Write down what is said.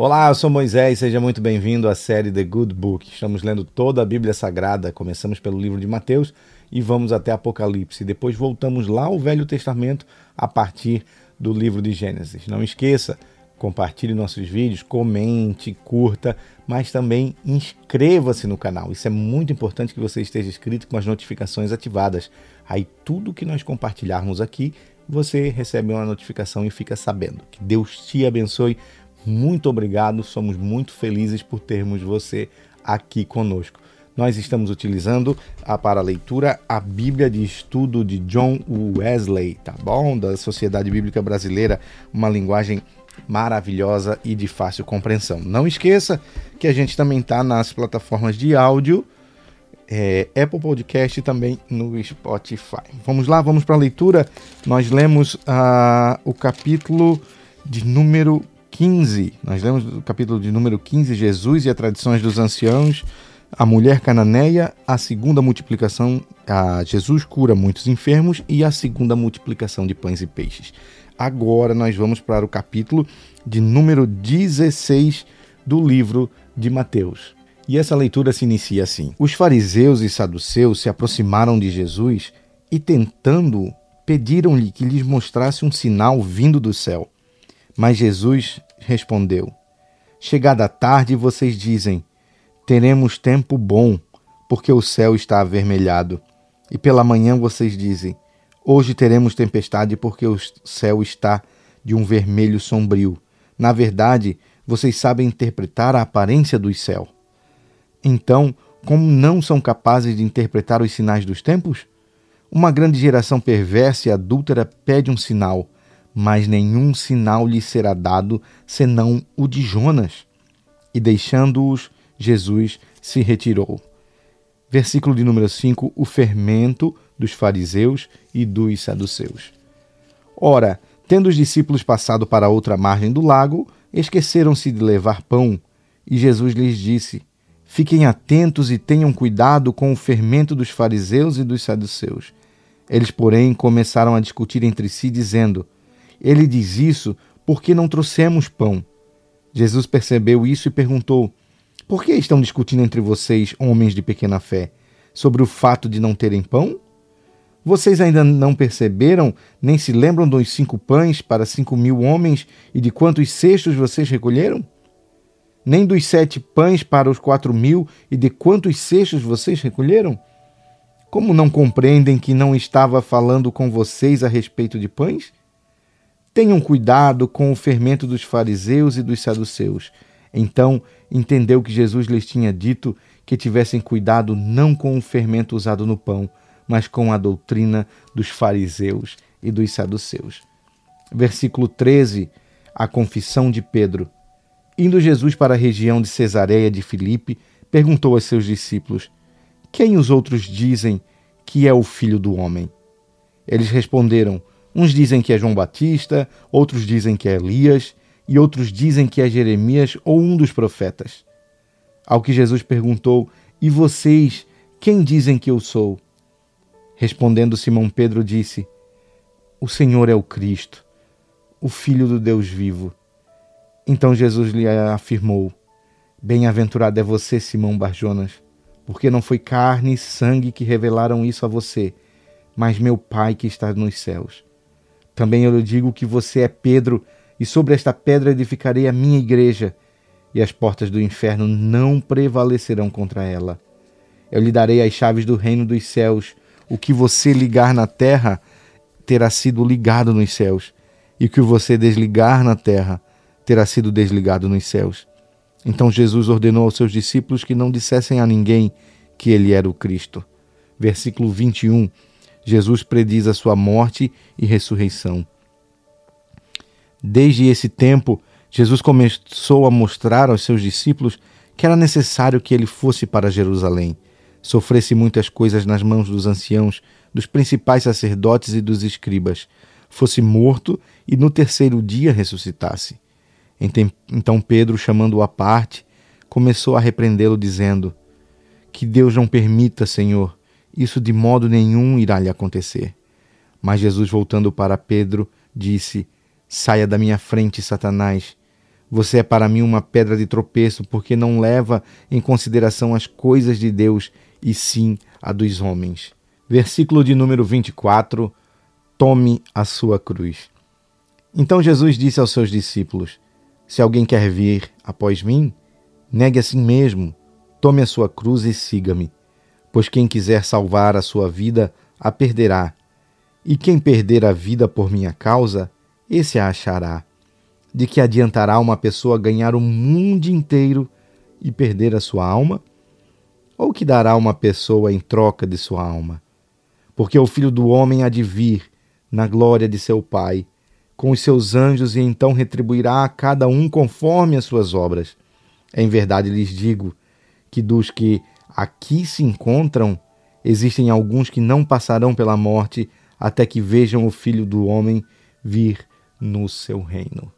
Olá, eu sou Moisés, seja muito bem-vindo à série The Good Book. Estamos lendo toda a Bíblia Sagrada, começamos pelo livro de Mateus e vamos até Apocalipse. Depois voltamos lá ao Velho Testamento a partir do livro de Gênesis. Não esqueça, compartilhe nossos vídeos, comente, curta, mas também inscreva-se no canal. Isso é muito importante que você esteja inscrito com as notificações ativadas. Aí tudo que nós compartilharmos aqui, você recebe uma notificação e fica sabendo. Que Deus te abençoe muito obrigado, somos muito felizes por termos você aqui conosco. Nós estamos utilizando a, para a leitura a Bíblia de Estudo de John Wesley, tá bom? Da Sociedade Bíblica Brasileira, uma linguagem maravilhosa e de fácil compreensão. Não esqueça que a gente também está nas plataformas de áudio, é, Apple Podcast e também no Spotify. Vamos lá, vamos para a leitura. Nós lemos uh, o capítulo de número 15, nós lemos o capítulo de número 15, Jesus e as tradições dos anciãos, a mulher cananeia, a segunda multiplicação, a Jesus cura muitos enfermos e a segunda multiplicação de pães e peixes. Agora nós vamos para o capítulo de número 16 do livro de Mateus. E essa leitura se inicia assim: Os fariseus e saduceus se aproximaram de Jesus e, tentando, pediram-lhe que lhes mostrasse um sinal vindo do céu. Mas Jesus respondeu: Chegada tarde, vocês dizem: Teremos tempo bom, porque o céu está avermelhado. E pela manhã vocês dizem: Hoje teremos tempestade, porque o céu está de um vermelho sombrio. Na verdade, vocês sabem interpretar a aparência do céu. Então, como não são capazes de interpretar os sinais dos tempos? Uma grande geração perversa e adúltera pede um sinal mas nenhum sinal lhe será dado senão o de Jonas. E deixando-os, Jesus se retirou. Versículo de número 5: O fermento dos fariseus e dos saduceus. Ora, tendo os discípulos passado para outra margem do lago, esqueceram-se de levar pão, e Jesus lhes disse: Fiquem atentos e tenham cuidado com o fermento dos fariseus e dos saduceus. Eles, porém, começaram a discutir entre si, dizendo: ele diz isso porque não trouxemos pão. Jesus percebeu isso e perguntou: Por que estão discutindo entre vocês, homens de pequena fé, sobre o fato de não terem pão? Vocês ainda não perceberam, nem se lembram dos cinco pães para cinco mil homens e de quantos cestos vocês recolheram? Nem dos sete pães para os quatro mil e de quantos cestos vocês recolheram? Como não compreendem que não estava falando com vocês a respeito de pães? Tenham cuidado com o fermento dos fariseus e dos saduceus. Então entendeu que Jesus lhes tinha dito que tivessem cuidado não com o fermento usado no pão, mas com a doutrina dos fariseus e dos saduceus. Versículo 13, a confissão de Pedro. Indo Jesus para a região de Cesareia de Filipe, perguntou aos seus discípulos: Quem os outros dizem que é o filho do homem? Eles responderam: Uns dizem que é João Batista, outros dizem que é Elias, e outros dizem que é Jeremias ou um dos profetas. Ao que Jesus perguntou: E vocês, quem dizem que eu sou? Respondendo Simão Pedro, disse: O Senhor é o Cristo, o Filho do Deus vivo. Então Jesus lhe afirmou: Bem-aventurado é você, Simão Barjonas, porque não foi carne e sangue que revelaram isso a você, mas meu Pai que está nos céus. Também eu lhe digo que você é Pedro, e sobre esta pedra edificarei a minha igreja, e as portas do inferno não prevalecerão contra ela. Eu lhe darei as chaves do reino dos céus. O que você ligar na terra terá sido ligado nos céus, e o que você desligar na terra terá sido desligado nos céus. Então Jesus ordenou aos seus discípulos que não dissessem a ninguém que ele era o Cristo. Versículo 21 Jesus prediz a sua morte e ressurreição. Desde esse tempo, Jesus começou a mostrar aos seus discípulos que era necessário que ele fosse para Jerusalém, sofresse muitas coisas nas mãos dos anciãos, dos principais sacerdotes e dos escribas, fosse morto e no terceiro dia ressuscitasse. Então Pedro, chamando-o à parte, começou a repreendê-lo, dizendo: Que Deus não permita, Senhor, isso de modo nenhum irá lhe acontecer. Mas Jesus, voltando para Pedro, disse: Saia da minha frente, Satanás. Você é para mim uma pedra de tropeço, porque não leva em consideração as coisas de Deus, e sim a dos homens. Versículo de número 24: Tome a sua cruz. Então Jesus disse aos seus discípulos: Se alguém quer vir após mim, negue a si mesmo, tome a sua cruz e siga-me. Pois quem quiser salvar a sua vida, a perderá. E quem perder a vida por minha causa, esse a achará. De que adiantará uma pessoa ganhar o mundo inteiro e perder a sua alma? Ou que dará uma pessoa em troca de sua alma? Porque o filho do homem há de vir na glória de seu Pai, com os seus anjos, e então retribuirá a cada um conforme as suas obras. Em verdade lhes digo que dos que aqui se encontram, existem alguns que não passarão pela morte até que vejam o Filho do Homem vir no seu reino.